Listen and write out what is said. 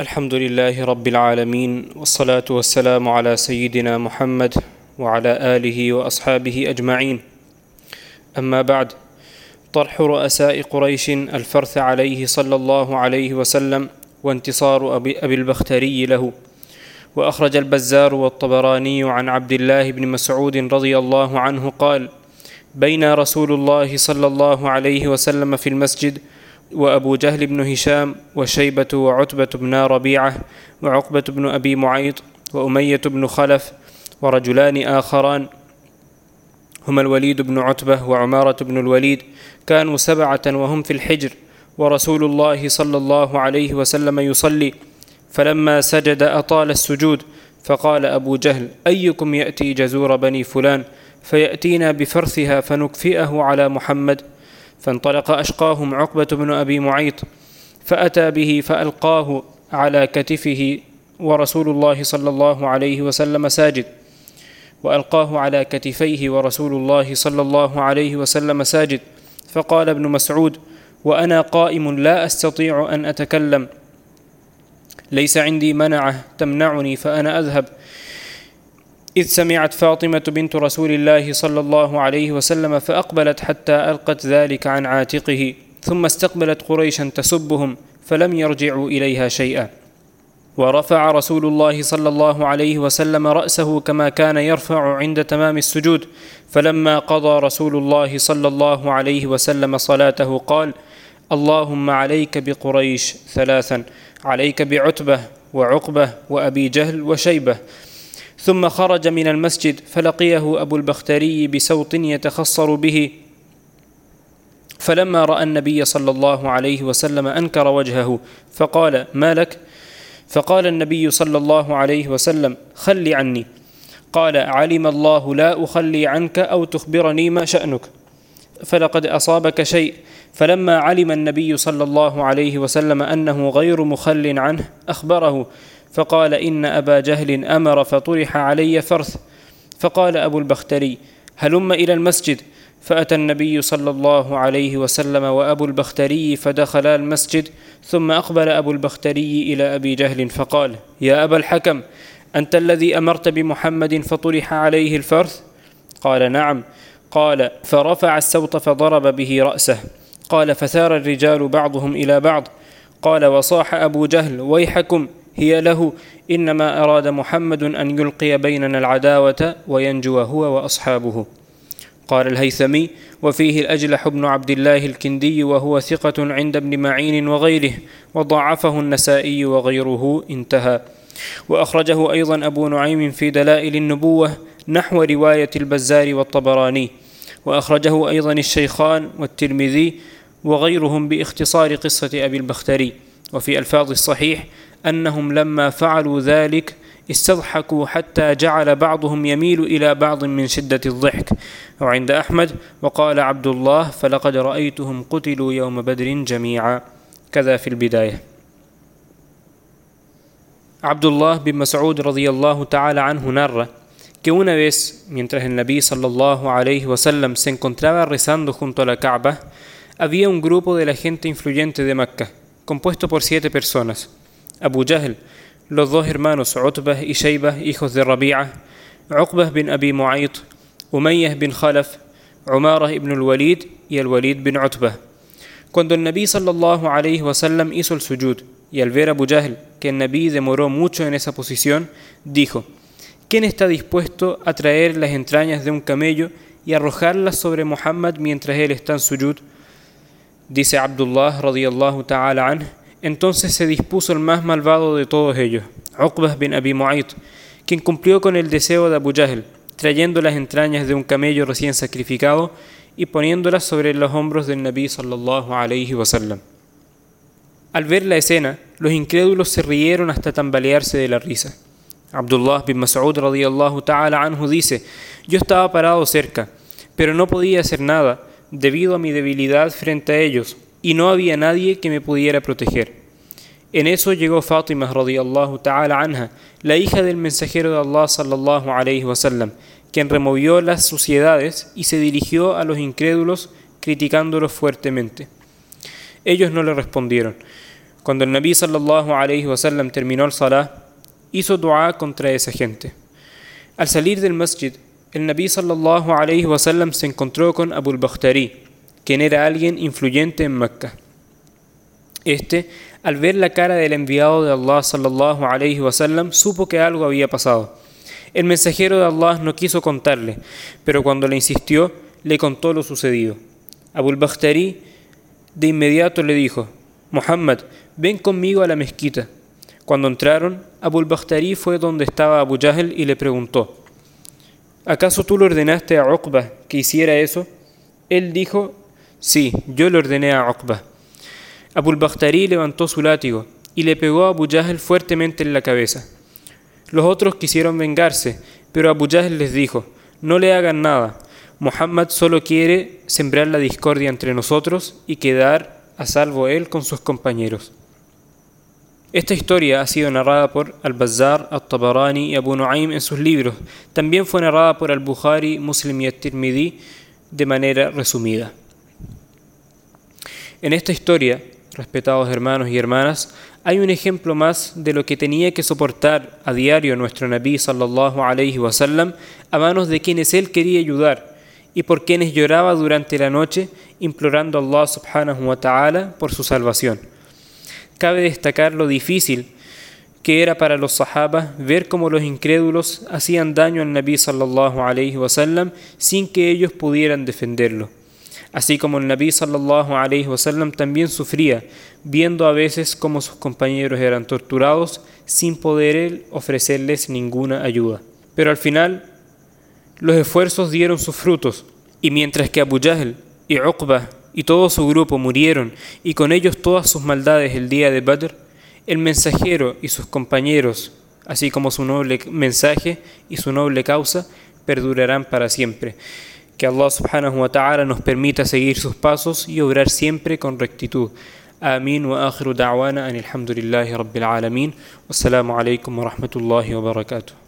الحمد لله رب العالمين والصلاة والسلام على سيدنا محمد وعلى آله وأصحابه أجمعين. أما بعد طرح رؤساء قريش الفرث عليه صلى الله عليه وسلم وانتصار أبي, أبي البختري له. وأخرج البزار والطبراني عن عبد الله بن مسعود رضي الله عنه قال بين رسول الله صلى الله عليه وسلم في المسجد وأبو جهل بن هشام وشيبة وعتبة بن ربيعة وعقبة بن أبي معيط وأمية بن خلف ورجلان آخران هما الوليد بن عتبة وعمارة بن الوليد كانوا سبعة وهم في الحجر ورسول الله صلى الله عليه وسلم يصلي فلما سجد أطال السجود فقال أبو جهل أيكم يأتي جزور بني فلان فيأتينا بفرثها فنكفئه على محمد فانطلق أشقاهم عقبة بن أبي معيط فأتى به فألقاه على كتفه ورسول الله صلى الله عليه وسلم ساجد وألقاه على كتفيه ورسول الله صلى الله عليه وسلم ساجد. فقال ابن مسعود وأنا قائم لا أستطيع أن أتكلم ليس عندي منعة تمنعني فأنا أذهب. إذ سمعت فاطمة بنت رسول الله صلى الله عليه وسلم فأقبلت حتى ألقت ذلك عن عاتقه ثم استقبلت قريشا تسبهم فلم يرجعوا إليها شيئا. ورفع رسول الله صلى الله عليه وسلم رأسه كما كان يرفع عند تمام السجود. فلما قضى رسول الله صلى الله عليه وسلم صلاته قال اللهم عليك بقريش ثلاثا عليك بعتبة وعقبة وأبي جهل وشيبة ثم خرج من المسجد فلقيه أبو البختري بسوط يتخصر به. فلما رأى النبي صلى الله عليه وسلم أنكر وجهه فقال ما لك؟ فقال النبي صلى الله عليه وسلم خل عني. قال علم الله لا أخلي عنك أو تخبرني ما شأنك. فلقد أصابك شيء. فلما علم النبي صلى الله عليه وسلم أنه غير مخل عنه أخبره. فقال إن أبا جهل أمر فطرح علي فرث. فقال أبو البختري هلم إلى المسجد؟ فأتى النبي صلى الله عليه وسلم وأبو البختري فدخلا المسجد ثم أقبل أبو البختري إلى أبي جهل فقال يا أبا الحكم أنت الذي أمرت بمحمد فطرح عليه الفرث؟ قال نعم. قال فرفع السوط فضرب به رأسه. قال فثار الرجال بعضهم إلى بعض. قال وصاح أبو جهل ويحكم. هي له إنما أراد محمد أن يلقي بيننا العداوة وينجو هو وأصحابه. قال الهيثمي وفيه الأجلح بن عبد الله الكندي وهو ثقة عند ابن معين وغيره وضعفه النسائي وغيره انتهى. وأخرجه أيضا أبو نعيم في دلائل النبوة نحو رواية البزار والطبراني. وأخرجه أيضا الشيخان والترمذي وغيرهم بإختصار قصة أبي البختري. وفي ألفاظ الصحيح أنهم لما فعلوا ذلك استضحكوا حتى جعل بعضهم يميل إلى بعض من شدة الضحك. وعند أحمد وقال عبد الله فلقد رأيتهم قتلوا يوم بدر جميعا. كذا في البداية. عبد الله بن مسعود رضي الله تعالى عنه نرى que una vez, mientras el Nabi sallallahu alayhi wa sallam se encontraba rezando junto a la Kaaba, había un grupo de la gente influyente de Mecca, compuesto por siete personas. Dos hermanos Utbah y Shaybah, hijos de Rabi'a, Uqbah bin Abi Mu'ayt, Umayyah bin Khalaf, Umarah ibn al-Walid y el Walid bin Utbah. Cuando el Nabi sallallahu alayhi wasallam hizo el sujud y al ver a Abu Jahl que el Nabi demoró mucho en esa posición, dijo: ¿Quién está dispuesto a traer las entrañas de un camello y arrojarlas sobre Muhammad mientras él está en sujud? Dice Abdullah radiyallahu ta'ala anh, entonces se dispuso el más malvado de todos ellos, Uqbah bin Abi Mu'ayt, quien cumplió con el deseo de Abu Jahl, trayendo las entrañas de un camello recién sacrificado y poniéndolas sobre los hombros del Nabi sallallahu alayhi wasallam. Al ver la escena, los incrédulos se rieron hasta tambalearse de la risa. Abdullah bin Mas'ud radiyallahu ta'ala anhu dice, yo estaba parado cerca, pero no podía hacer nada debido a mi debilidad frente a ellos, y no había nadie que me pudiera proteger. En eso llegó Fátima radiyallahu ta'ala anha, la hija del mensajero de Allah sallallahu alayhi wasallam, quien removió las suciedades y se dirigió a los incrédulos criticándolos fuertemente. Ellos no le respondieron. Cuando el Nabi sallallahu alayhi wasallam terminó el salah, hizo dua contra esa gente. Al salir del masjid, el Nabi sallallahu alayhi wasallam se encontró con Abu al-Bakhtari, quien era alguien influyente en Mecca. Este, al ver la cara del enviado de Allah sallallahu alayhi wasallam, supo que algo había pasado. El mensajero de Allah no quiso contarle, pero cuando le insistió, le contó lo sucedido. Abu al-Bakhtari de inmediato le dijo: Muhammad, ven conmigo a la mezquita. Cuando entraron, Abu al-Bakhtari fue donde estaba Abu Jahl y le preguntó, ¿acaso tú le ordenaste a Uqba que hiciera eso? Él dijo, sí, yo le ordené a Uqba. Abu al-Bakhtari levantó su látigo y le pegó a Abu fuertemente en la cabeza. Los otros quisieron vengarse, pero Abu Jahl les dijo, no le hagan nada, Muhammad solo quiere sembrar la discordia entre nosotros y quedar a salvo él con sus compañeros. Esta historia ha sido narrada por Al-Bazzar, Al-Tabarani y Abu Nu'aym en sus libros. También fue narrada por Al-Bukhari, Muslim y At-Tirmidhi de manera resumida. En esta historia, respetados hermanos y hermanas, hay un ejemplo más de lo que tenía que soportar a diario nuestro Nabi sallallahu alayhi wasallam a manos de quienes él quería ayudar y por quienes lloraba durante la noche implorando a Allah subhanahu wa ta'ala por su salvación cabe destacar lo difícil que era para los sahabas ver cómo los incrédulos hacían daño al Nabi sallallahu alayhi wasallam sin que ellos pudieran defenderlo. Así como el Nabi sallallahu alayhi wasallam también sufría viendo a veces cómo sus compañeros eran torturados sin poder él ofrecerles ninguna ayuda. Pero al final los esfuerzos dieron sus frutos y mientras que Abu Jahl y Uqba y todo su grupo murieron, y con ellos todas sus maldades el día de Badr, el mensajero y sus compañeros, así como su noble mensaje y su noble causa, perdurarán para siempre. Que Allah subhanahu wa ta'ala nos permita seguir sus pasos y obrar siempre con rectitud. آمين وآخر دعوانا أن الحمد لله رب العالمين والسلام عليكم ورحمة الله وبركاته